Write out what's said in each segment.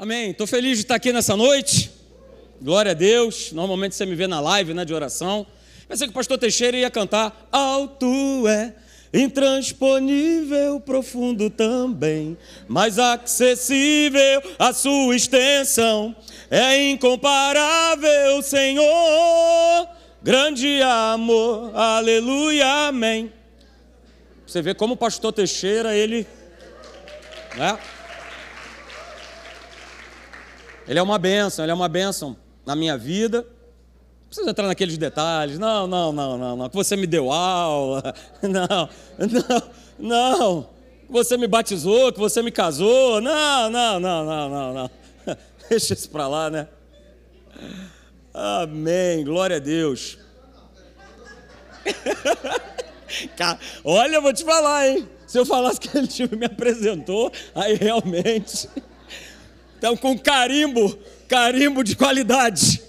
Amém. Estou feliz de estar aqui nessa noite. Glória a Deus. Normalmente você me vê na live, né, de oração. Pensei que o pastor Teixeira ia cantar Alto é, intransponível, profundo também, mas acessível a sua extensão. É incomparável, Senhor. Grande amor. Aleluia. Amém. Você vê como o pastor Teixeira, ele né? Ele é uma bênção, ele é uma bênção na minha vida. Não precisa entrar naqueles detalhes. Não, não, não, não, não. Que você me deu aula. Não, não, não. Que você me batizou, que você me casou. Não, não, não, não, não, não. Deixa isso para lá, né? Amém. Glória a Deus. Olha, eu vou te falar, hein? Se eu falasse que ele me apresentou, aí realmente. Então, com carimbo, carimbo de qualidade.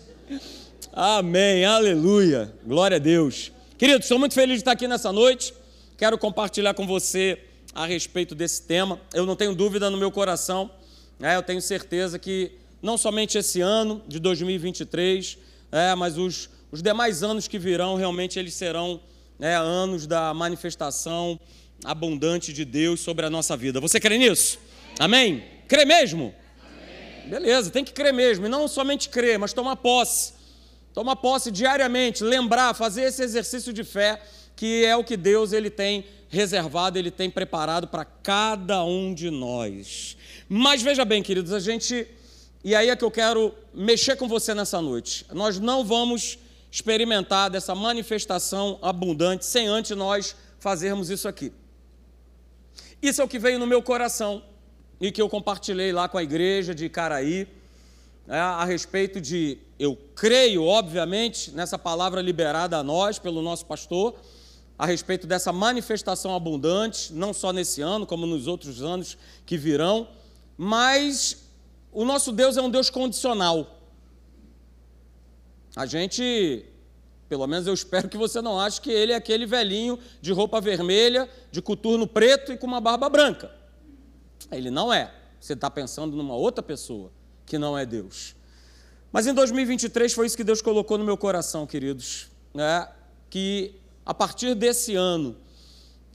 Amém, aleluia, glória a Deus. Queridos, estou muito feliz de estar aqui nessa noite. Quero compartilhar com você a respeito desse tema. Eu não tenho dúvida no meu coração, né? eu tenho certeza que não somente esse ano de 2023, é, mas os, os demais anos que virão, realmente eles serão né, anos da manifestação abundante de Deus sobre a nossa vida. Você crê nisso? Amém? Crê mesmo? Beleza, tem que crer mesmo, e não somente crer, mas tomar posse. Tomar posse diariamente, lembrar, fazer esse exercício de fé, que é o que Deus ele tem reservado, ele tem preparado para cada um de nós. Mas veja bem, queridos, a gente e aí é que eu quero mexer com você nessa noite. Nós não vamos experimentar dessa manifestação abundante sem antes nós fazermos isso aqui. Isso é o que veio no meu coração e que eu compartilhei lá com a igreja de Caraí, né, a respeito de, eu creio, obviamente, nessa palavra liberada a nós pelo nosso pastor, a respeito dessa manifestação abundante, não só nesse ano, como nos outros anos que virão, mas o nosso Deus é um Deus condicional. A gente pelo menos eu espero que você não ache que ele é aquele velhinho de roupa vermelha, de coturno preto e com uma barba branca. Ele não é. Você está pensando numa outra pessoa que não é Deus. Mas em 2023 foi isso que Deus colocou no meu coração, queridos. Né? Que a partir desse ano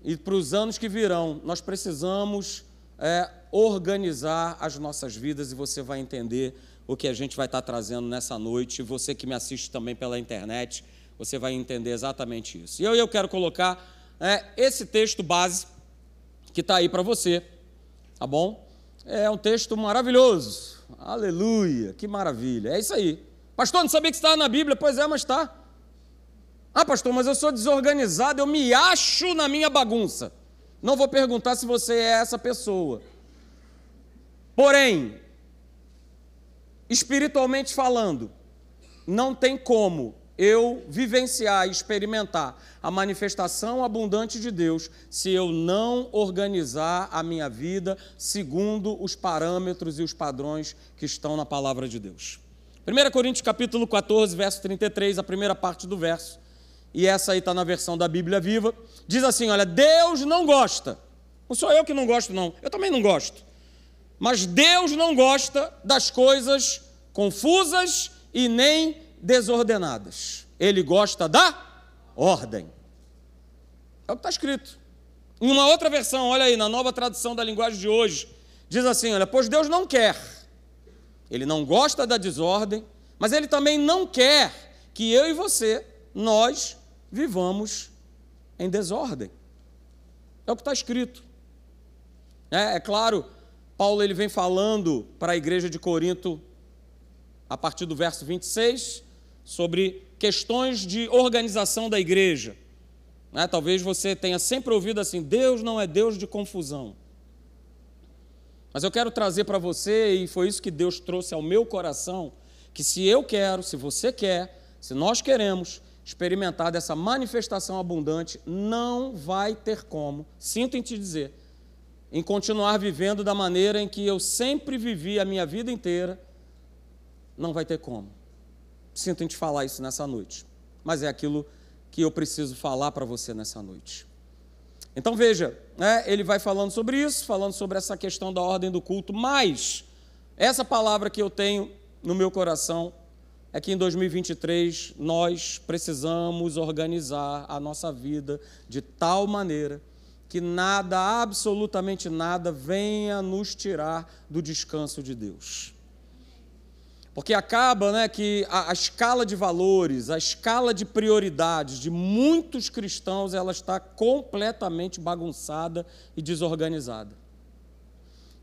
e para os anos que virão, nós precisamos é, organizar as nossas vidas e você vai entender o que a gente vai estar trazendo nessa noite. Você que me assiste também pela internet, você vai entender exatamente isso. E eu, eu quero colocar é, esse texto base que está aí para você, tá bom? É um texto maravilhoso. Aleluia, que maravilha. É isso aí. Pastor, não sabia que estava na Bíblia. Pois é, mas está. Ah, pastor, mas eu sou desorganizado, eu me acho na minha bagunça. Não vou perguntar se você é essa pessoa. Porém, espiritualmente falando, não tem como eu vivenciar e experimentar a manifestação abundante de Deus se eu não organizar a minha vida segundo os parâmetros e os padrões que estão na palavra de Deus. 1 Coríntios capítulo 14, verso 33, a primeira parte do verso, e essa aí está na versão da Bíblia Viva, diz assim: olha, Deus não gosta, não sou eu que não gosto, não, eu também não gosto, mas Deus não gosta das coisas confusas e nem desordenadas. Ele gosta da ordem. É o que está escrito. Em uma outra versão, olha aí, na nova tradução da linguagem de hoje, diz assim: olha, pois Deus não quer, Ele não gosta da desordem, mas Ele também não quer que eu e você, nós, vivamos em desordem. É o que está escrito. É, é claro, Paulo ele vem falando para a igreja de Corinto, a partir do verso 26, sobre questões de organização da igreja. Né? Talvez você tenha sempre ouvido assim: Deus não é Deus de confusão. Mas eu quero trazer para você, e foi isso que Deus trouxe ao meu coração, que se eu quero, se você quer, se nós queremos experimentar dessa manifestação abundante, não vai ter como, sinto em te dizer, em continuar vivendo da maneira em que eu sempre vivi a minha vida inteira, não vai ter como. Sinto em te falar isso nessa noite, mas é aquilo que eu preciso falar para você nessa noite. Então veja, né, ele vai falando sobre isso, falando sobre essa questão da ordem do culto, mas essa palavra que eu tenho no meu coração é que em 2023 nós precisamos organizar a nossa vida de tal maneira que nada, absolutamente nada, venha nos tirar do descanso de Deus. Porque acaba né, que a, a, escala de valores, a escala de prioridades de muitos cristãos, ela está completamente bagunçada e desorganizada.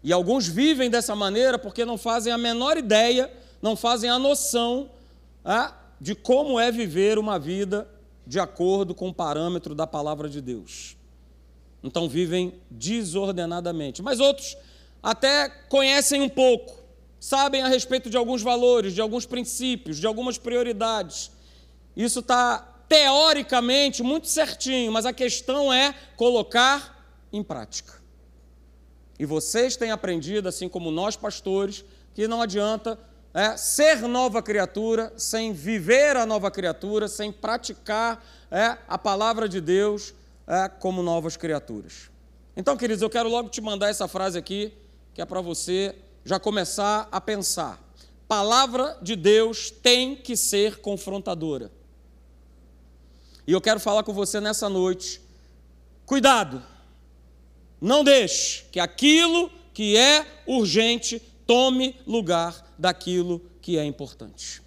E alguns vivem dessa maneira porque não fazem a menor ideia, não fazem a noção ah, de como é viver uma vida de acordo com o parâmetro da palavra de Deus. Então vivem desordenadamente. Mas outros até conhecem um pouco, sabem a respeito de alguns valores, de alguns princípios, de algumas prioridades. Isso está teoricamente muito certinho, mas a questão é colocar em prática. E vocês têm aprendido, assim como nós pastores, que não adianta é, ser nova criatura sem viver a nova criatura, sem praticar é, a palavra de Deus é, como novas criaturas. Então, queridos, eu quero logo te mandar essa frase aqui, que é para você já começar a pensar. Palavra de Deus tem que ser confrontadora. E eu quero falar com você nessa noite. Cuidado, não deixe que aquilo que é urgente tome lugar daquilo que é importante.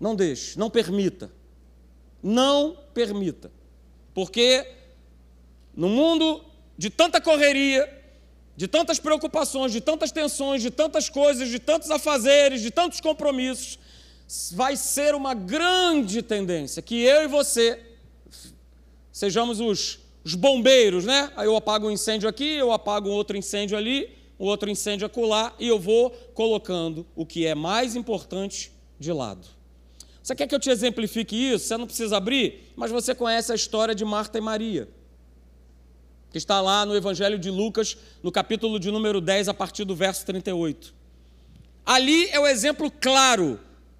Não deixe, não permita. Não permita. Porque no mundo de tanta correria, de tantas preocupações, de tantas tensões, de tantas coisas, de tantos afazeres, de tantos compromissos, vai ser uma grande tendência que eu e você sejamos os, os bombeiros, né? Aí eu apago um incêndio aqui, eu apago um outro incêndio ali, outro incêndio acolá, e eu vou colocando o que é mais importante de lado. Você quer que eu te exemplifique isso? Você não precisa abrir, mas você conhece a história de Marta e Maria, que está lá no Evangelho de Lucas, no capítulo de número 10, a partir do verso 38. Ali é o exemplo claro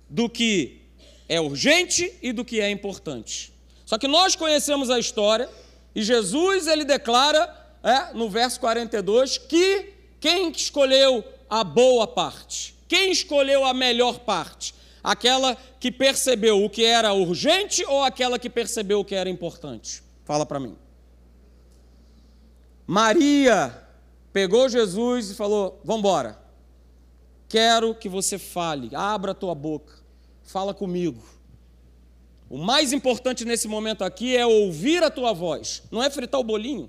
do que é urgente e do que é importante. Só que nós conhecemos a história e Jesus ele declara é, no verso 42 que quem escolheu a boa parte? Quem escolheu a melhor parte? Aquela que percebeu o que era urgente ou aquela que percebeu o que era importante? Fala para mim. Maria pegou Jesus e falou: Vamos embora. Quero que você fale, abra a tua boca, fala comigo. O mais importante nesse momento aqui é ouvir a tua voz, não é fritar o bolinho,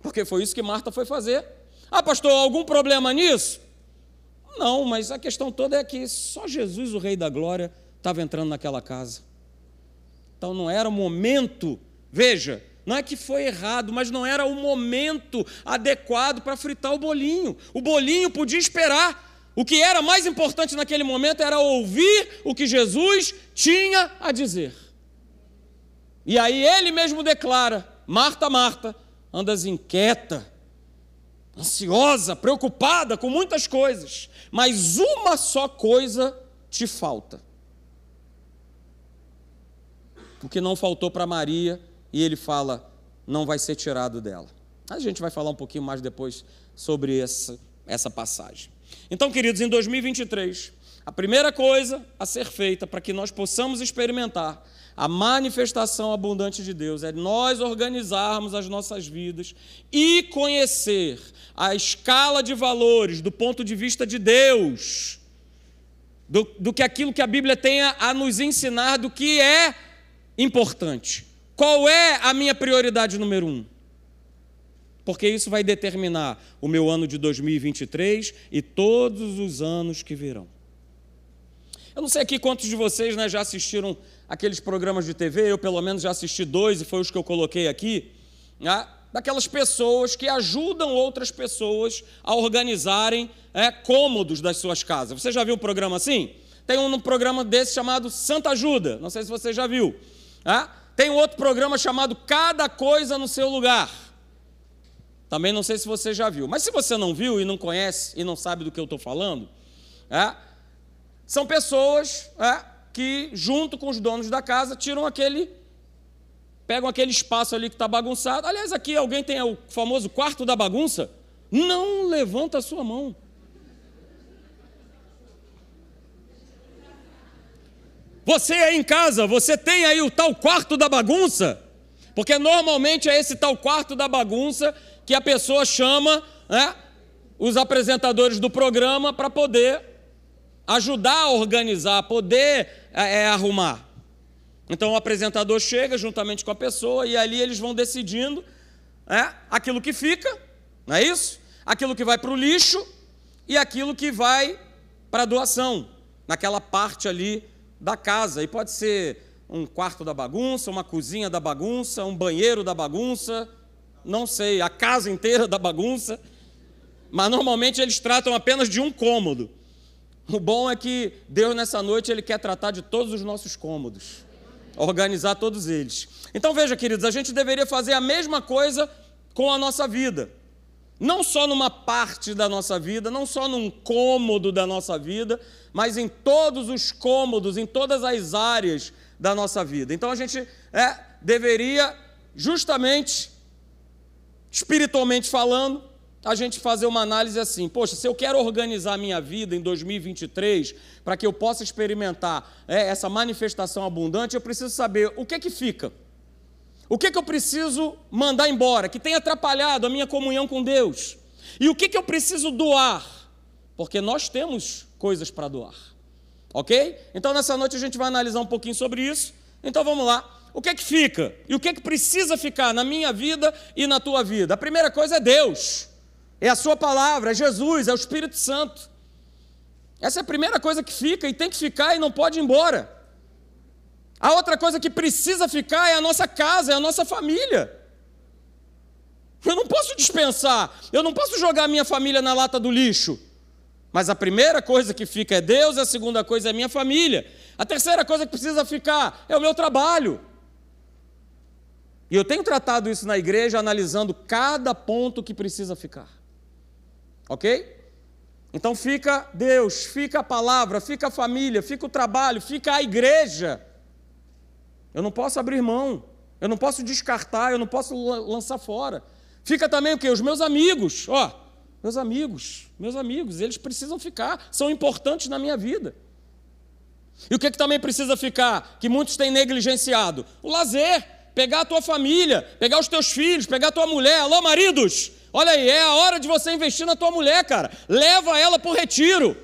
porque foi isso que Marta foi fazer. Ah, pastor, algum problema nisso? Não, mas a questão toda é que só Jesus, o Rei da Glória, estava entrando naquela casa. Então não era o momento, veja, não é que foi errado, mas não era o momento adequado para fritar o bolinho. O bolinho podia esperar. O que era mais importante naquele momento era ouvir o que Jesus tinha a dizer. E aí ele mesmo declara: Marta, Marta, andas inquieta ansiosa, preocupada com muitas coisas, mas uma só coisa te falta. O que não faltou para Maria, e ele fala, não vai ser tirado dela. A gente vai falar um pouquinho mais depois sobre essa, essa passagem. Então, queridos, em 2023, a primeira coisa a ser feita para que nós possamos experimentar a manifestação abundante de Deus é nós organizarmos as nossas vidas e conhecer a escala de valores do ponto de vista de Deus, do, do que aquilo que a Bíblia tem a, a nos ensinar do que é importante. Qual é a minha prioridade número um? Porque isso vai determinar o meu ano de 2023 e todos os anos que virão. Eu não sei aqui quantos de vocês né, já assistiram aqueles programas de TV, eu pelo menos já assisti dois e foi os que eu coloquei aqui, né? daquelas pessoas que ajudam outras pessoas a organizarem é, cômodos das suas casas. Você já viu um programa assim? Tem um programa desse chamado Santa Ajuda, não sei se você já viu. É? Tem outro programa chamado Cada Coisa no Seu Lugar. Também não sei se você já viu. Mas se você não viu e não conhece e não sabe do que eu estou falando, é, são pessoas é, que, junto com os donos da casa, tiram aquele. pegam aquele espaço ali que está bagunçado. Aliás, aqui alguém tem o famoso quarto da bagunça. Não levanta a sua mão. Você aí em casa, você tem aí o tal quarto da bagunça? Porque normalmente é esse tal quarto da bagunça que a pessoa chama né, os apresentadores do programa para poder ajudar a organizar, poder é, é, arrumar. Então o apresentador chega juntamente com a pessoa e ali eles vão decidindo é, aquilo que fica, não é isso? Aquilo que vai para o lixo e aquilo que vai para a doação, naquela parte ali da casa. E pode ser um quarto da bagunça, uma cozinha da bagunça, um banheiro da bagunça, não sei, a casa inteira da bagunça. Mas normalmente eles tratam apenas de um cômodo. O bom é que Deus nessa noite ele quer tratar de todos os nossos cômodos, organizar todos eles. Então veja, queridos, a gente deveria fazer a mesma coisa com a nossa vida. Não só numa parte da nossa vida, não só num cômodo da nossa vida, mas em todos os cômodos, em todas as áreas da nossa vida. Então a gente é, deveria, justamente, espiritualmente falando, a gente fazer uma análise assim: poxa, se eu quero organizar a minha vida em 2023 para que eu possa experimentar é, essa manifestação abundante, eu preciso saber o que é que fica. O que, que eu preciso mandar embora, que tem atrapalhado a minha comunhão com Deus? E o que, que eu preciso doar? Porque nós temos coisas para doar. Ok? Então nessa noite a gente vai analisar um pouquinho sobre isso. Então vamos lá. O que é que fica? E o que é que precisa ficar na minha vida e na tua vida? A primeira coisa é Deus. É a sua palavra, é Jesus, é o Espírito Santo. Essa é a primeira coisa que fica e tem que ficar e não pode ir embora. A outra coisa que precisa ficar é a nossa casa, é a nossa família. Eu não posso dispensar, eu não posso jogar a minha família na lata do lixo. Mas a primeira coisa que fica é Deus, a segunda coisa é minha família. A terceira coisa que precisa ficar é o meu trabalho. E eu tenho tratado isso na igreja, analisando cada ponto que precisa ficar. Ok? Então fica Deus, fica a palavra, fica a família, fica o trabalho, fica a igreja. Eu não posso abrir mão, eu não posso descartar, eu não posso lançar fora. Fica também o que? Os meus amigos, ó, meus amigos, meus amigos, eles precisam ficar, são importantes na minha vida. E o que, que também precisa ficar, que muitos têm negligenciado? O lazer, pegar a tua família, pegar os teus filhos, pegar a tua mulher. Alô, maridos, olha aí, é a hora de você investir na tua mulher, cara. Leva ela para o retiro.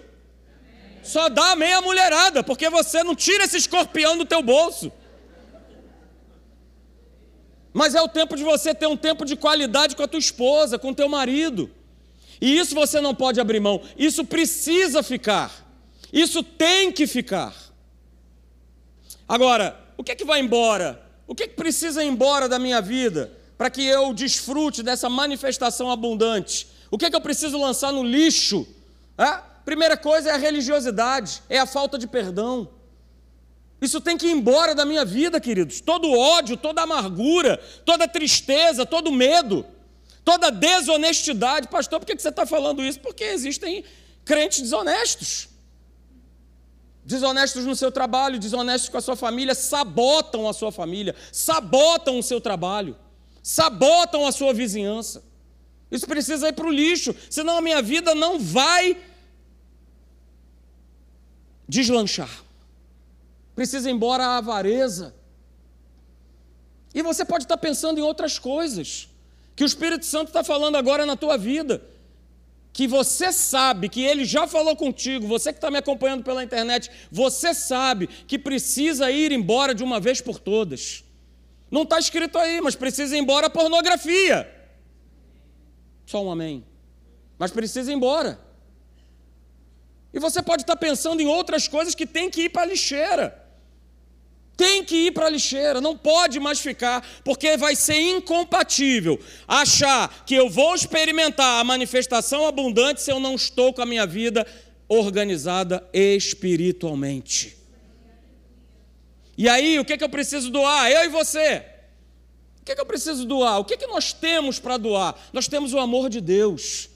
Só dá meia mulherada, porque você não tira esse escorpião do teu bolso. Mas é o tempo de você ter um tempo de qualidade com a tua esposa, com o teu marido. E isso você não pode abrir mão. Isso precisa ficar. Isso tem que ficar. Agora, o que é que vai embora? O que é que precisa ir embora da minha vida para que eu desfrute dessa manifestação abundante? O que é que eu preciso lançar no lixo? É? Primeira coisa é a religiosidade, é a falta de perdão. Isso tem que ir embora da minha vida, queridos. Todo ódio, toda amargura, toda tristeza, todo medo, toda desonestidade. Pastor, por que você está falando isso? Porque existem crentes desonestos. Desonestos no seu trabalho, desonestos com a sua família, sabotam a sua família, sabotam o seu trabalho, sabotam a sua vizinhança. Isso precisa ir para o lixo, senão a minha vida não vai deslanchar. Precisa ir embora a avareza. E você pode estar pensando em outras coisas, que o Espírito Santo está falando agora na tua vida, que você sabe, que ele já falou contigo, você que está me acompanhando pela internet, você sabe que precisa ir embora de uma vez por todas. Não está escrito aí, mas precisa ir embora a pornografia. Só um amém. Mas precisa ir embora. E você pode estar pensando em outras coisas que tem que ir para a lixeira. Tem que ir para a lixeira, não pode mais ficar, porque vai ser incompatível achar que eu vou experimentar a manifestação abundante se eu não estou com a minha vida organizada espiritualmente. E aí, o que, é que eu preciso doar? Eu e você. O que, é que eu preciso doar? O que, é que nós temos para doar? Nós temos o amor de Deus.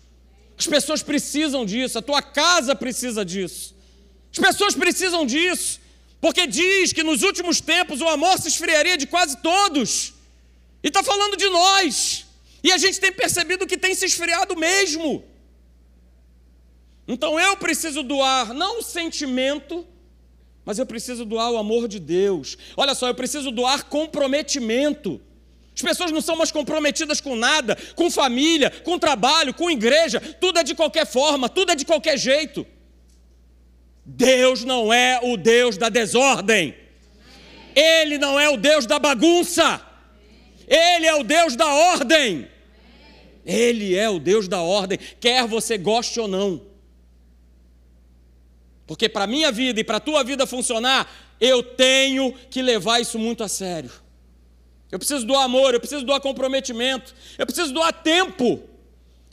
As pessoas precisam disso, a tua casa precisa disso. As pessoas precisam disso. Porque diz que nos últimos tempos o amor se esfriaria de quase todos. E está falando de nós. E a gente tem percebido que tem se esfriado mesmo. Então eu preciso doar não o sentimento, mas eu preciso doar o amor de Deus. Olha só, eu preciso doar comprometimento. As pessoas não são mais comprometidas com nada, com família, com trabalho, com igreja, tudo é de qualquer forma, tudo é de qualquer jeito. Deus não é o Deus da desordem, Ele não é o Deus da bagunça, Ele é o Deus da ordem. Ele é o Deus da ordem, quer você goste ou não. Porque para minha vida e para a tua vida funcionar, eu tenho que levar isso muito a sério. Eu preciso do amor, eu preciso do comprometimento, eu preciso doar tempo.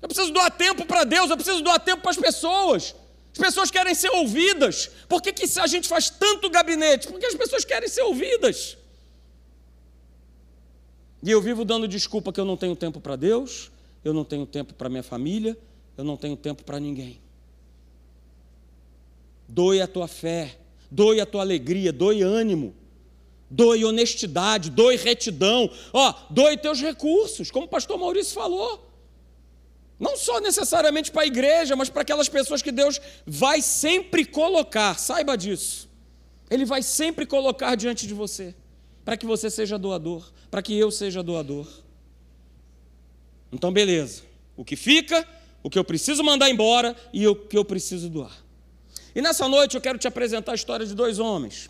Eu preciso doar tempo para Deus, eu preciso doar tempo para as pessoas. As pessoas querem ser ouvidas. Por que, que a gente faz tanto gabinete? Porque as pessoas querem ser ouvidas. E eu vivo dando desculpa que eu não tenho tempo para Deus, eu não tenho tempo para minha família, eu não tenho tempo para ninguém. Doe a tua fé, doe a tua alegria, doe ânimo, doe honestidade, doe retidão, ó, doe teus recursos, como o pastor Maurício falou. Não só necessariamente para a igreja, mas para aquelas pessoas que Deus vai sempre colocar, saiba disso. Ele vai sempre colocar diante de você, para que você seja doador, para que eu seja doador. Então, beleza. O que fica, o que eu preciso mandar embora e o que eu preciso doar. E nessa noite eu quero te apresentar a história de dois homens.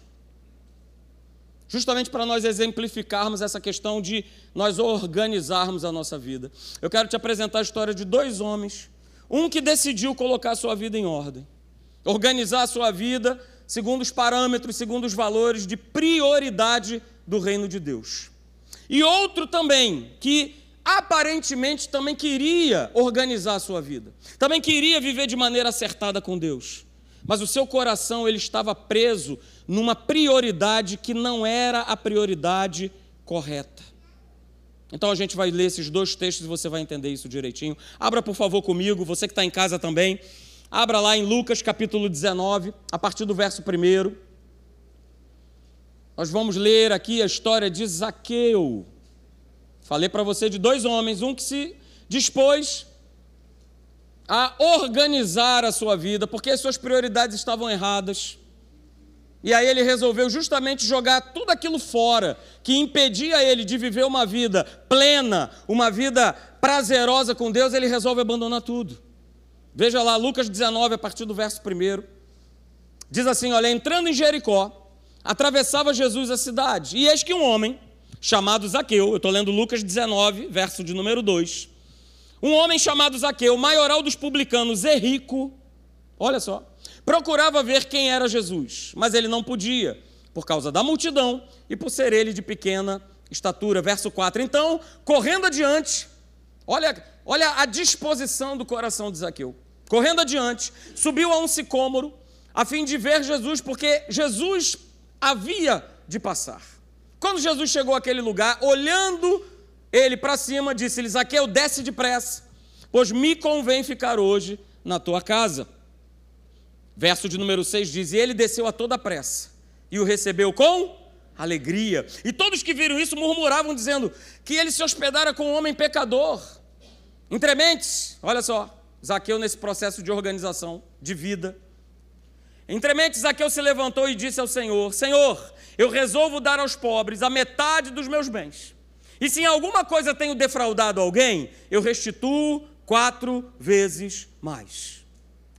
Justamente para nós exemplificarmos essa questão de nós organizarmos a nossa vida. Eu quero te apresentar a história de dois homens. Um que decidiu colocar a sua vida em ordem, organizar a sua vida segundo os parâmetros, segundo os valores de prioridade do reino de Deus. E outro também que aparentemente também queria organizar a sua vida, também queria viver de maneira acertada com Deus mas o seu coração ele estava preso numa prioridade que não era a prioridade correta. Então a gente vai ler esses dois textos e você vai entender isso direitinho. Abra, por favor, comigo, você que está em casa também. Abra lá em Lucas capítulo 19, a partir do verso 1. Nós vamos ler aqui a história de Zaqueu. Falei para você de dois homens, um que se dispôs a organizar a sua vida, porque as suas prioridades estavam erradas. E aí ele resolveu justamente jogar tudo aquilo fora que impedia ele de viver uma vida plena, uma vida prazerosa com Deus, ele resolve abandonar tudo. Veja lá, Lucas 19, a partir do verso 1. Diz assim: Olha, entrando em Jericó, atravessava Jesus a cidade, e eis que um homem, chamado Zaqueu, eu estou lendo Lucas 19, verso de número 2, um homem chamado Zaqueu, maioral dos publicanos e rico, olha só, procurava ver quem era Jesus, mas ele não podia, por causa da multidão e por ser ele de pequena estatura. Verso 4. Então, correndo adiante, olha, olha a disposição do coração de Zaqueu. Correndo adiante, subiu a um sicômoro, a fim de ver Jesus, porque Jesus havia de passar. Quando Jesus chegou àquele lugar, olhando ele para cima disse-lhe: Zaqueu, desce depressa, pois me convém ficar hoje na tua casa. Verso de número 6 diz: E ele desceu a toda pressa e o recebeu com alegria. E todos que viram isso murmuravam, dizendo que ele se hospedara com um homem pecador. Entre mentes, olha só, Zaqueu nesse processo de organização de vida. Entre mentes, Zaqueu se levantou e disse ao Senhor: Senhor, eu resolvo dar aos pobres a metade dos meus bens. E se em alguma coisa tenho defraudado alguém, eu restituo quatro vezes mais.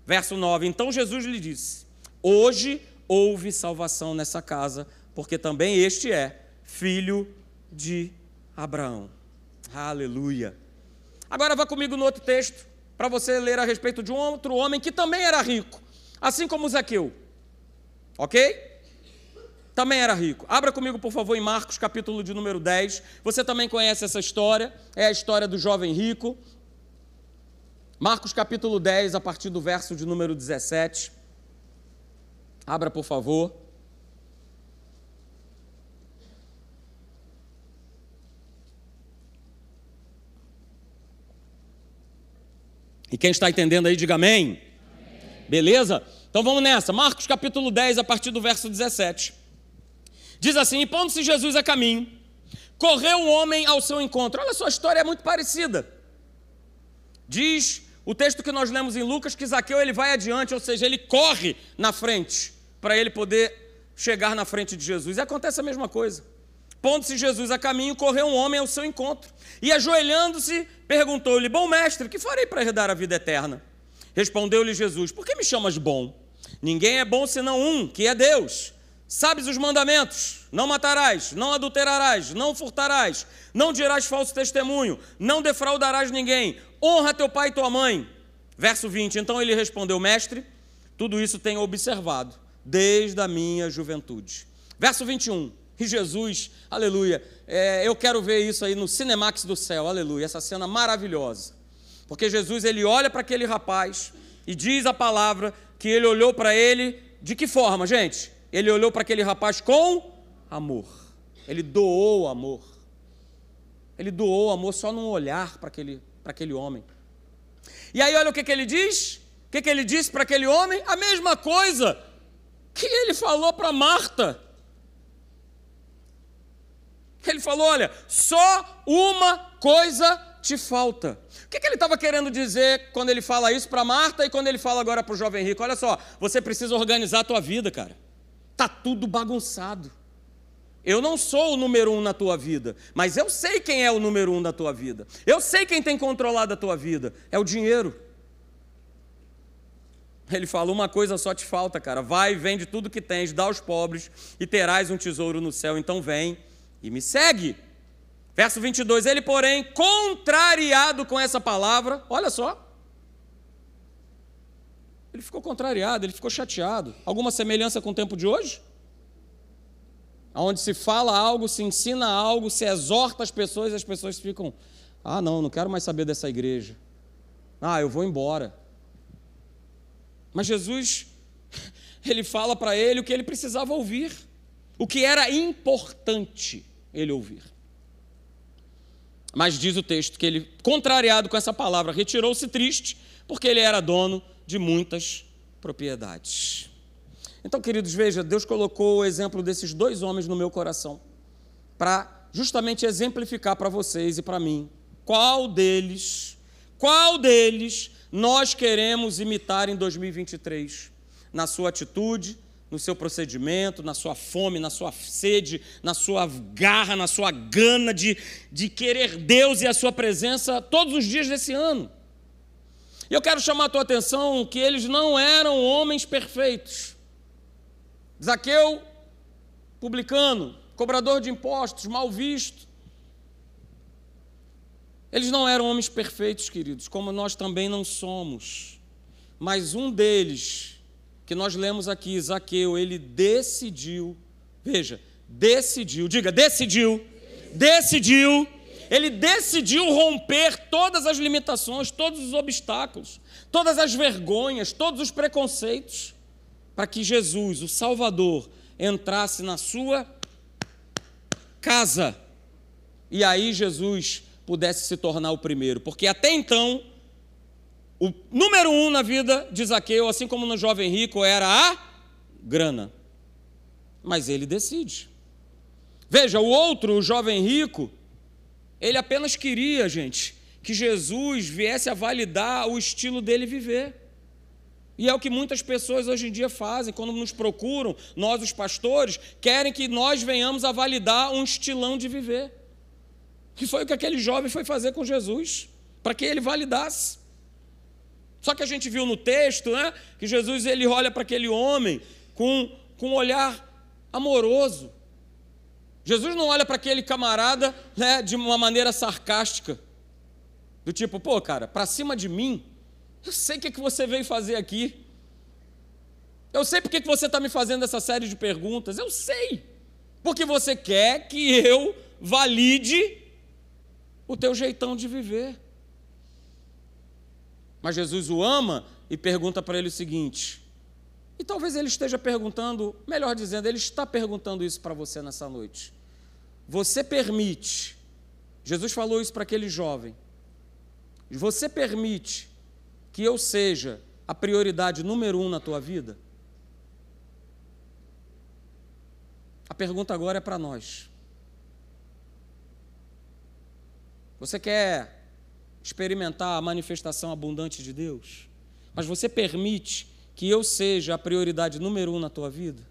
Verso 9: Então Jesus lhe disse: Hoje houve salvação nessa casa, porque também este é filho de Abraão. Aleluia. Agora vá comigo no outro texto, para você ler a respeito de um outro homem que também era rico, assim como Zaqueu. Ok? também era rico. Abra comigo, por favor, em Marcos, capítulo de número 10. Você também conhece essa história, é a história do jovem rico. Marcos, capítulo 10, a partir do verso de número 17. Abra, por favor. E quem está entendendo aí, diga amém. amém. Beleza? Então vamos nessa. Marcos capítulo 10, a partir do verso 17. Diz assim: E pondo-se Jesus a caminho, correu um homem ao seu encontro. Olha só, a história é muito parecida. Diz o texto que nós lemos em Lucas que Zaqueu ele vai adiante, ou seja, ele corre na frente para ele poder chegar na frente de Jesus. E acontece a mesma coisa. Pondo-se Jesus a caminho, correu um homem ao seu encontro. E ajoelhando-se, perguntou-lhe: Bom mestre, que farei para herdar a vida eterna? Respondeu-lhe Jesus: Por que me chamas bom? Ninguém é bom senão um, que é Deus. Sabes os mandamentos: não matarás, não adulterarás, não furtarás, não dirás falso testemunho, não defraudarás ninguém, honra teu pai e tua mãe. Verso 20: Então ele respondeu: Mestre, tudo isso tenho observado desde a minha juventude. Verso 21. E Jesus, aleluia, é, eu quero ver isso aí no Cinemax do céu, aleluia, essa cena maravilhosa. Porque Jesus, ele olha para aquele rapaz e diz a palavra que ele olhou para ele de que forma, gente? Ele olhou para aquele rapaz com amor. Ele doou amor. Ele doou amor só num olhar para aquele, para aquele homem. E aí, olha o que, que ele diz. O que, que ele disse para aquele homem? A mesma coisa que ele falou para Marta. Ele falou: olha, só uma coisa te falta. O que, que ele estava querendo dizer quando ele fala isso para Marta e quando ele fala agora para o jovem rico? Olha só, você precisa organizar a tua vida, cara. Tá tudo bagunçado. Eu não sou o número um na tua vida, mas eu sei quem é o número um da tua vida. Eu sei quem tem controlado a tua vida. É o dinheiro. Ele fala: Uma coisa só te falta, cara. Vai, vende tudo que tens, dá aos pobres e terás um tesouro no céu. Então vem e me segue. Verso 22, ele, porém, contrariado com essa palavra, olha só. Ele ficou contrariado, ele ficou chateado. Alguma semelhança com o tempo de hoje? Onde se fala algo, se ensina algo, se exorta as pessoas, as pessoas ficam: ah, não, não quero mais saber dessa igreja. Ah, eu vou embora. Mas Jesus, ele fala para ele o que ele precisava ouvir, o que era importante ele ouvir. Mas diz o texto que ele, contrariado com essa palavra, retirou-se triste, porque ele era dono de muitas propriedades. Então, queridos, veja, Deus colocou o exemplo desses dois homens no meu coração, para justamente exemplificar para vocês e para mim qual deles, qual deles nós queremos imitar em 2023, na sua atitude, no seu procedimento, na sua fome, na sua sede, na sua garra, na sua gana de, de querer Deus e a sua presença todos os dias desse ano. E eu quero chamar a tua atenção que eles não eram homens perfeitos. Zaqueu, publicano, cobrador de impostos, mal visto. Eles não eram homens perfeitos, queridos, como nós também não somos. Mas um deles que nós lemos aqui, Zaqueu, ele decidiu, veja, decidiu, diga, decidiu, decidiu, ele decidiu romper todas as limitações, todos os obstáculos, todas as vergonhas, todos os preconceitos, para que Jesus, o Salvador, entrasse na sua casa. E aí Jesus pudesse se tornar o primeiro, porque até então o número um na vida de Zaqueu, assim como no jovem rico, era a grana. Mas ele decide. Veja, o outro, o jovem rico, ele apenas queria, gente, que Jesus viesse a validar o estilo dele viver. E é o que muitas pessoas hoje em dia fazem, quando nos procuram, nós, os pastores, querem que nós venhamos a validar um estilão de viver. Que foi o que aquele jovem foi fazer com Jesus, para que ele validasse. Só que a gente viu no texto né, que Jesus ele olha para aquele homem com, com um olhar amoroso. Jesus não olha para aquele camarada né, de uma maneira sarcástica, do tipo, pô, cara, para cima de mim, eu sei o que, é que você veio fazer aqui. Eu sei porque que você está me fazendo essa série de perguntas. Eu sei. Porque você quer que eu valide o teu jeitão de viver. Mas Jesus o ama e pergunta para ele o seguinte: e talvez ele esteja perguntando, melhor dizendo, ele está perguntando isso para você nessa noite. Você permite, Jesus falou isso para aquele jovem, você permite que eu seja a prioridade número um na tua vida? A pergunta agora é para nós. Você quer experimentar a manifestação abundante de Deus? Mas você permite que eu seja a prioridade número um na tua vida?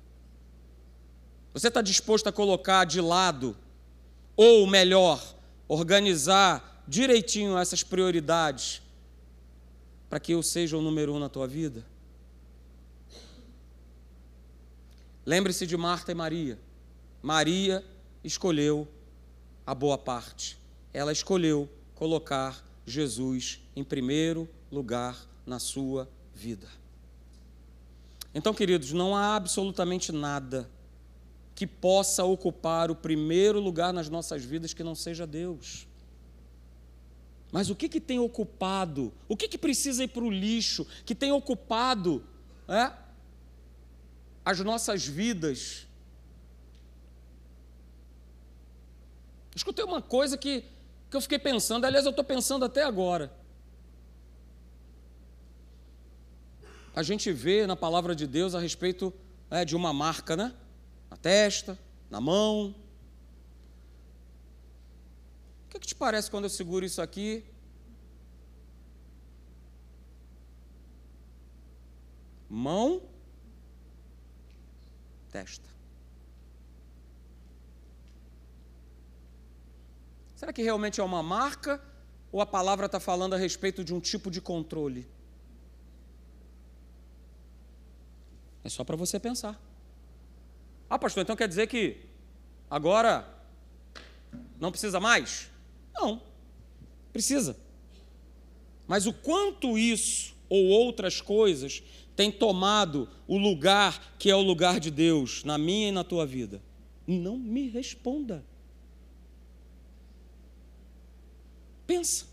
Você está disposto a colocar de lado, ou melhor, organizar direitinho essas prioridades para que eu seja o número um na tua vida? Lembre-se de Marta e Maria. Maria escolheu a boa parte. Ela escolheu colocar Jesus em primeiro lugar na sua vida. Então, queridos, não há absolutamente nada que possa ocupar o primeiro lugar nas nossas vidas que não seja Deus. Mas o que, que tem ocupado? O que, que precisa ir para o lixo? Que tem ocupado é, as nossas vidas? Escutei uma coisa que, que eu fiquei pensando, aliás, eu estou pensando até agora. A gente vê na palavra de Deus a respeito é, de uma marca, né? Na testa, na mão, que, que te parece quando eu seguro isso aqui? Mão, testa. Será que realmente é uma marca ou a palavra está falando a respeito de um tipo de controle? É só para você pensar. Ah, pastor, então quer dizer que agora não precisa mais? Não, precisa. Mas o quanto isso ou outras coisas tem tomado o lugar que é o lugar de Deus na minha e na tua vida? Não me responda. Pensa.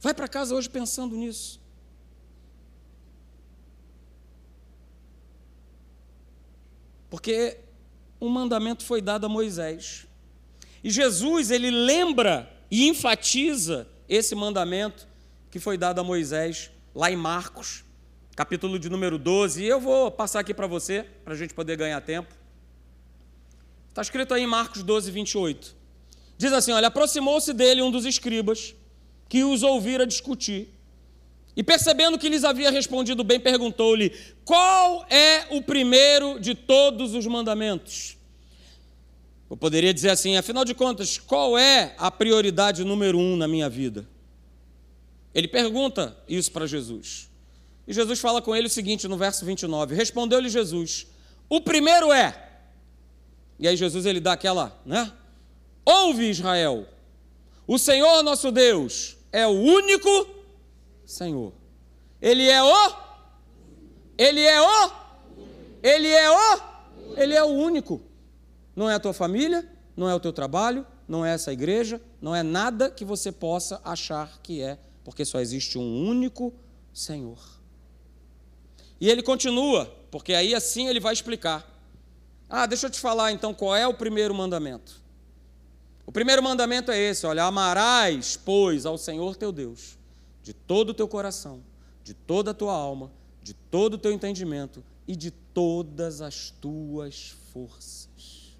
Vai para casa hoje pensando nisso. Porque um mandamento foi dado a Moisés. E Jesus, ele lembra e enfatiza esse mandamento que foi dado a Moisés lá em Marcos, capítulo de número 12. E eu vou passar aqui para você, para a gente poder ganhar tempo. Está escrito aí em Marcos 12, 28. Diz assim: Olha, aproximou-se dele um dos escribas que os ouvira discutir. E percebendo que lhes havia respondido bem, perguntou-lhe: Qual é o primeiro de todos os mandamentos? Eu poderia dizer assim: afinal de contas, qual é a prioridade número um na minha vida? Ele pergunta isso para Jesus. E Jesus fala com ele o seguinte no verso 29. Respondeu-lhe Jesus: O primeiro é. E aí Jesus ele dá aquela, né? Ouve Israel. O Senhor nosso Deus é o único Senhor. Ele é o Ele é o Ele é o Ele é o único. Não é a tua família, não é o teu trabalho, não é essa igreja, não é nada que você possa achar que é, porque só existe um único Senhor. E ele continua, porque aí assim ele vai explicar. Ah, deixa eu te falar então qual é o primeiro mandamento. O primeiro mandamento é esse: olha, amarás, pois, ao Senhor teu Deus, de todo o teu coração, de toda a tua alma, de todo o teu entendimento e de todas as tuas forças.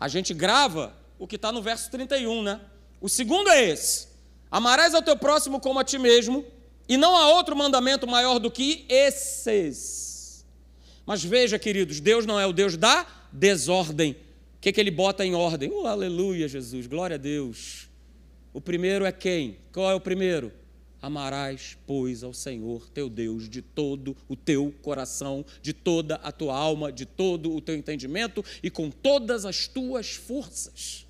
A gente grava o que está no verso 31, né? O segundo é esse: Amarás ao teu próximo como a ti mesmo, e não há outro mandamento maior do que esses. Mas veja, queridos, Deus não é o Deus da desordem. O que, que ele bota em ordem? Oh, aleluia, Jesus, glória a Deus. O primeiro é quem? Qual é o primeiro? Amarás, pois, ao Senhor teu Deus de todo o teu coração, de toda a tua alma, de todo o teu entendimento e com todas as tuas forças.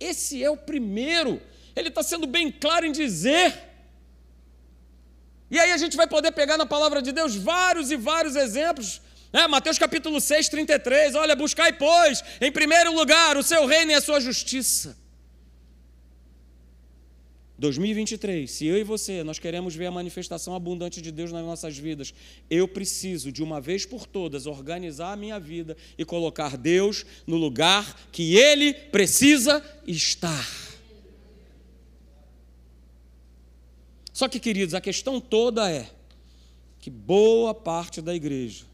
Esse é o primeiro. Ele está sendo bem claro em dizer. E aí a gente vai poder pegar na palavra de Deus vários e vários exemplos. É, Mateus capítulo 6, 33. Olha, buscai, pois, em primeiro lugar, o seu reino e a sua justiça 2023, se eu e você nós queremos ver a manifestação abundante de Deus nas nossas vidas, eu preciso de uma vez por todas organizar a minha vida e colocar Deus no lugar que ele precisa estar. Só que, queridos, a questão toda é que boa parte da igreja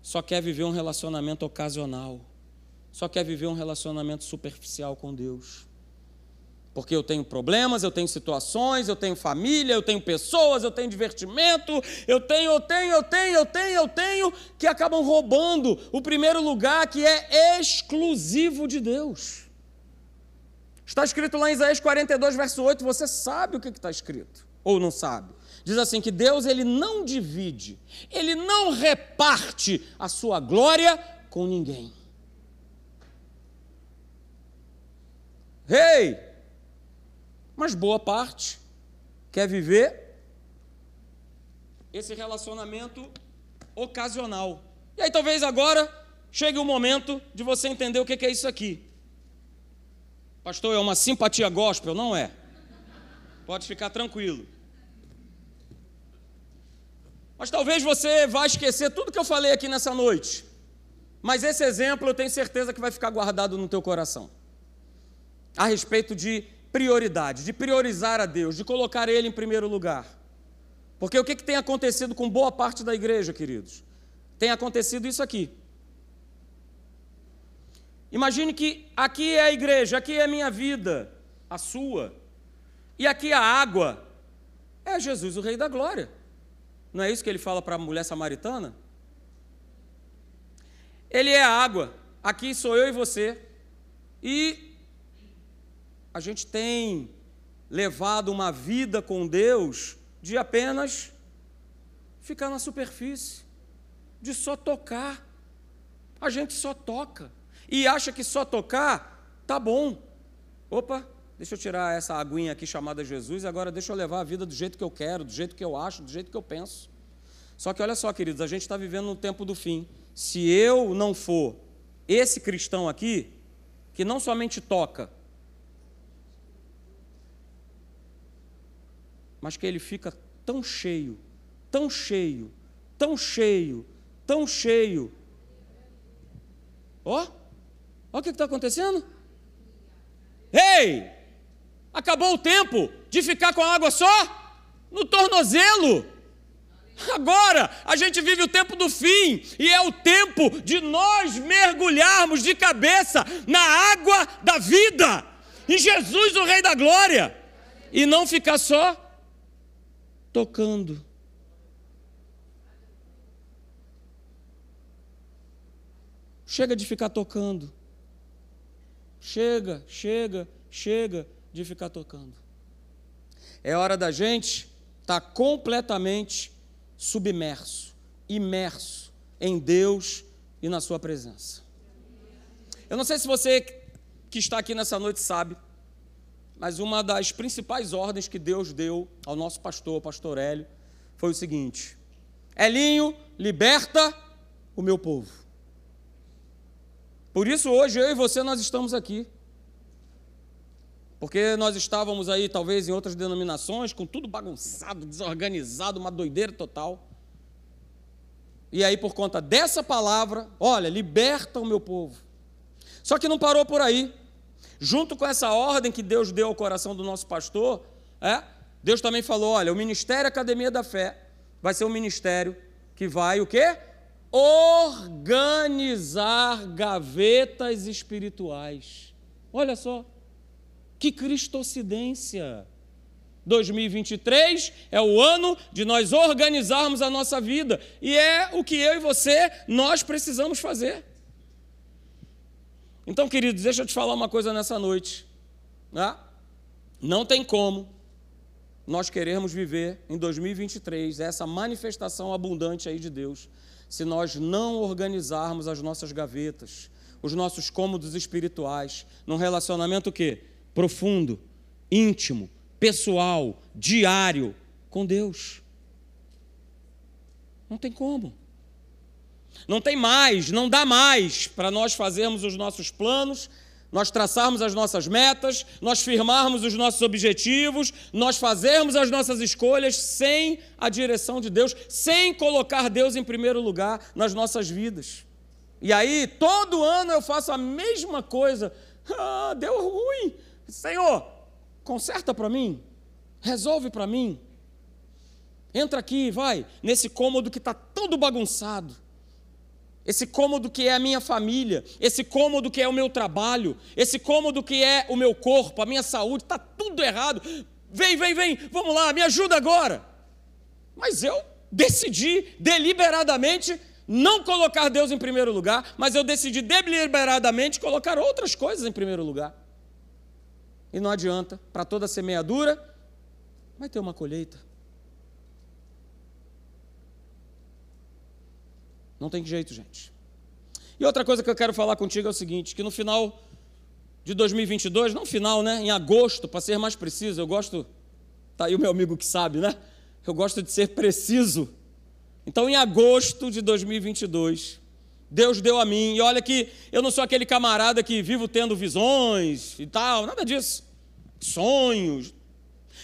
só quer viver um relacionamento ocasional. só quer viver um relacionamento superficial com Deus. Porque eu tenho problemas, eu tenho situações, eu tenho família, eu tenho pessoas, eu tenho divertimento, eu tenho, eu tenho, eu tenho, eu tenho, eu tenho, que acabam roubando o primeiro lugar que é exclusivo de Deus. Está escrito lá em Isaías 42, verso 8, você sabe o que está escrito, ou não sabe? Diz assim que Deus ele não divide, ele não reparte a sua glória com ninguém. Rei, hey, mas boa parte quer viver esse relacionamento ocasional. E aí talvez agora chegue o momento de você entender o que é isso aqui. Pastor, é uma simpatia gospel? Não é. Pode ficar tranquilo. Mas talvez você vá esquecer tudo que eu falei aqui nessa noite. Mas esse exemplo eu tenho certeza que vai ficar guardado no teu coração. A respeito de prioridade, de priorizar a Deus, de colocar Ele em primeiro lugar. Porque o que, que tem acontecido com boa parte da igreja, queridos? Tem acontecido isso aqui. Imagine que aqui é a igreja, aqui é a minha vida, a sua, e aqui a água é Jesus, o Rei da Glória. Não é isso que ele fala para a mulher samaritana? Ele é a água, aqui sou eu e você. E a gente tem levado uma vida com Deus de apenas ficar na superfície, de só tocar. A gente só toca e acha que só tocar tá bom. Opa, deixa eu tirar essa aguinha aqui chamada Jesus, e agora deixa eu levar a vida do jeito que eu quero, do jeito que eu acho, do jeito que eu penso. Só que olha só, queridos, a gente está vivendo no tempo do fim. Se eu não for esse cristão aqui, que não somente toca, mas que ele fica tão cheio, tão cheio, tão cheio, tão cheio. Ó, Olha o que está acontecendo. Ei! Acabou o tempo de ficar com a água só no tornozelo. Agora a gente vive o tempo do fim e é o tempo de nós mergulharmos de cabeça na água da vida, em Jesus, o Rei da Glória, e não ficar só tocando. Chega de ficar tocando. Chega, chega, chega de ficar tocando. É hora da gente estar tá completamente submerso, imerso em Deus e na Sua presença. Eu não sei se você que está aqui nessa noite sabe, mas uma das principais ordens que Deus deu ao nosso pastor, pastor Hélio, foi o seguinte: Elinho, liberta o meu povo. Por isso, hoje, eu e você, nós estamos aqui. Porque nós estávamos aí, talvez, em outras denominações, com tudo bagunçado, desorganizado, uma doideira total. E aí, por conta dessa palavra, olha, liberta o meu povo. Só que não parou por aí. Junto com essa ordem que Deus deu ao coração do nosso pastor, é, Deus também falou: olha, o Ministério Academia da Fé vai ser um ministério que vai o quê? organizar gavetas espirituais. Olha só, que cristocidência! 2023 é o ano de nós organizarmos a nossa vida e é o que eu e você nós precisamos fazer. Então, queridos, deixa eu te falar uma coisa nessa noite. Né? Não tem como nós queremos viver em 2023 essa manifestação abundante aí de Deus se nós não organizarmos as nossas gavetas, os nossos cômodos espirituais, num relacionamento que profundo, íntimo, pessoal, diário com Deus. Não tem como. Não tem mais, não dá mais para nós fazermos os nossos planos nós traçarmos as nossas metas, nós firmarmos os nossos objetivos, nós fazermos as nossas escolhas sem a direção de Deus, sem colocar Deus em primeiro lugar nas nossas vidas. E aí, todo ano eu faço a mesma coisa. Ah, deu ruim. Senhor, conserta para mim, resolve para mim. Entra aqui, vai, nesse cômodo que está todo bagunçado. Esse cômodo que é a minha família, esse cômodo que é o meu trabalho, esse cômodo que é o meu corpo, a minha saúde, está tudo errado. Vem, vem, vem, vamos lá, me ajuda agora. Mas eu decidi deliberadamente não colocar Deus em primeiro lugar, mas eu decidi deliberadamente colocar outras coisas em primeiro lugar. E não adianta, para toda semeadura, vai ter uma colheita. Não tem jeito, gente. E outra coisa que eu quero falar contigo é o seguinte: que no final de 2022, não final, né? Em agosto, para ser mais preciso, eu gosto. Tá aí o meu amigo que sabe, né? Eu gosto de ser preciso. Então, em agosto de 2022, Deus deu a mim, e olha que eu não sou aquele camarada que vivo tendo visões e tal, nada disso. Sonhos.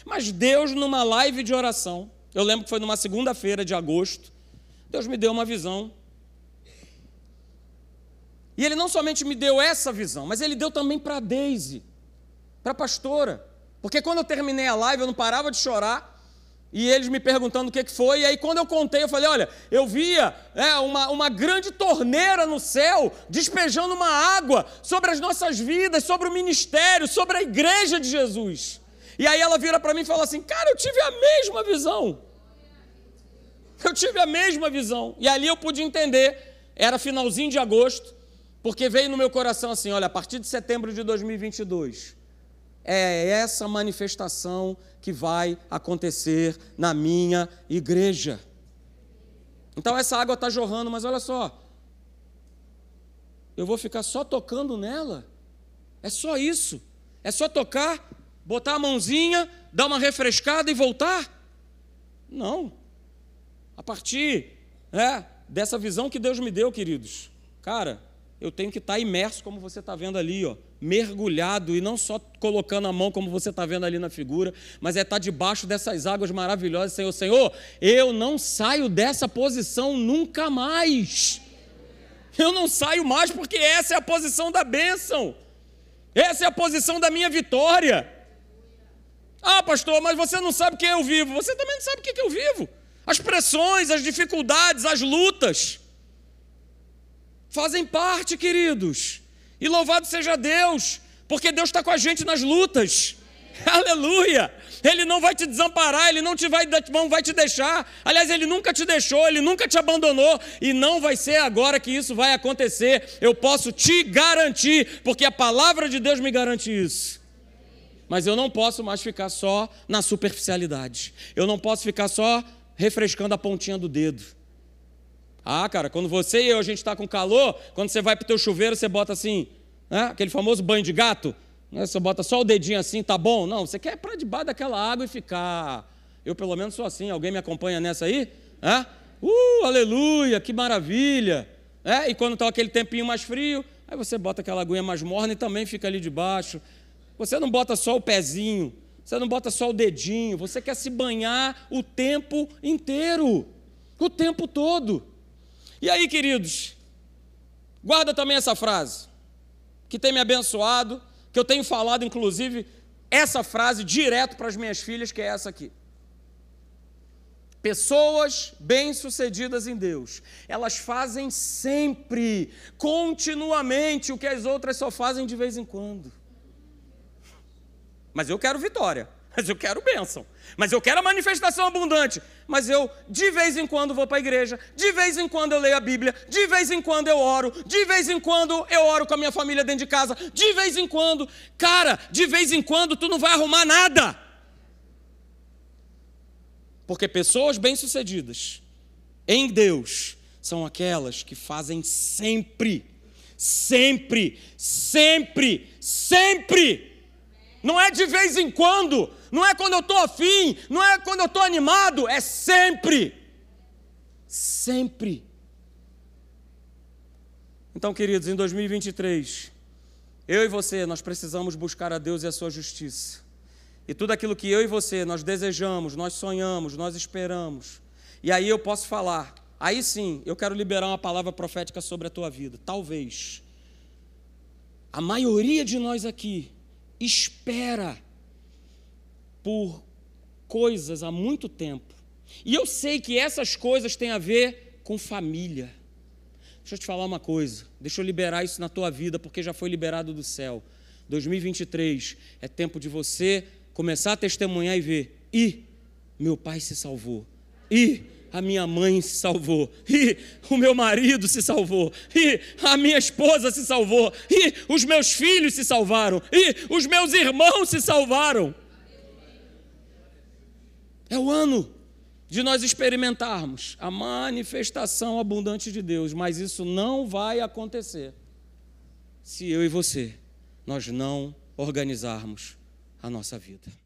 Mas Deus, numa live de oração, eu lembro que foi numa segunda-feira de agosto, Deus me deu uma visão e ele não somente me deu essa visão, mas ele deu também para a Daisy, para a pastora. Porque quando eu terminei a live, eu não parava de chorar. E eles me perguntando o que foi. E aí, quando eu contei, eu falei: olha, eu via é, uma, uma grande torneira no céu, despejando uma água sobre as nossas vidas, sobre o ministério, sobre a igreja de Jesus. E aí ela vira para mim e fala assim: cara, eu tive a mesma visão. Eu tive a mesma visão. E ali eu pude entender, era finalzinho de agosto, porque veio no meu coração assim: olha, a partir de setembro de 2022, é essa manifestação que vai acontecer na minha igreja. Então essa água está jorrando, mas olha só, eu vou ficar só tocando nela? É só isso? É só tocar, botar a mãozinha, dar uma refrescada e voltar? Não. A partir é, dessa visão que Deus me deu, queridos, cara, eu tenho que estar imerso, como você está vendo ali, ó, mergulhado, e não só colocando a mão, como você está vendo ali na figura, mas é estar debaixo dessas águas maravilhosas, Senhor. Senhor, eu não saio dessa posição nunca mais. Eu não saio mais porque essa é a posição da bênção, essa é a posição da minha vitória. Ah, pastor, mas você não sabe o que eu vivo. Você também não sabe o que eu vivo. As pressões, as dificuldades, as lutas fazem parte, queridos. E louvado seja Deus, porque Deus está com a gente nas lutas. Aleluia! Ele não vai te desamparar, ele não te vai, não vai te deixar. Aliás, ele nunca te deixou, ele nunca te abandonou e não vai ser agora que isso vai acontecer. Eu posso te garantir, porque a palavra de Deus me garante isso. Mas eu não posso mais ficar só na superficialidade. Eu não posso ficar só refrescando a pontinha do dedo. Ah, cara, quando você e eu a gente está com calor, quando você vai para o teu chuveiro, você bota assim, né, aquele famoso banho de gato, né, você bota só o dedinho assim, tá bom? Não, você quer para debaixo daquela água e ficar. Eu pelo menos sou assim. Alguém me acompanha nessa aí? É? Uh, aleluia, que maravilha! É? E quando está aquele tempinho mais frio, aí você bota aquela aguinha mais morna e também fica ali debaixo. Você não bota só o pezinho, você não bota só o dedinho, você quer se banhar o tempo inteiro, o tempo todo. E aí, queridos, guarda também essa frase, que tem me abençoado, que eu tenho falado, inclusive, essa frase direto para as minhas filhas, que é essa aqui. Pessoas bem-sucedidas em Deus, elas fazem sempre, continuamente, o que as outras só fazem de vez em quando. Mas eu quero vitória mas eu quero bênção. Mas eu quero a manifestação abundante. Mas eu, de vez em quando, vou para a igreja, de vez em quando eu leio a Bíblia, de vez em quando eu oro, de vez em quando eu oro com a minha família dentro de casa, de vez em quando. Cara, de vez em quando tu não vai arrumar nada. Porque pessoas bem-sucedidas em Deus são aquelas que fazem sempre, sempre, sempre, sempre não é de vez em quando, não é quando eu estou afim, não é quando eu estou animado, é sempre. Sempre. Então, queridos, em 2023, eu e você, nós precisamos buscar a Deus e a sua justiça. E tudo aquilo que eu e você, nós desejamos, nós sonhamos, nós esperamos. E aí eu posso falar, aí sim, eu quero liberar uma palavra profética sobre a tua vida. Talvez. A maioria de nós aqui espera por coisas há muito tempo. E eu sei que essas coisas têm a ver com família, Deixa eu te falar uma coisa. Deixa eu liberar isso na tua vida, porque já foi liberado do céu. 2023 é tempo de você começar a testemunhar e ver. E meu pai se salvou. E a minha mãe se salvou, e o meu marido se salvou, e a minha esposa se salvou, e os meus filhos se salvaram, e os meus irmãos se salvaram. É o ano de nós experimentarmos a manifestação abundante de Deus, mas isso não vai acontecer se eu e você nós não organizarmos a nossa vida.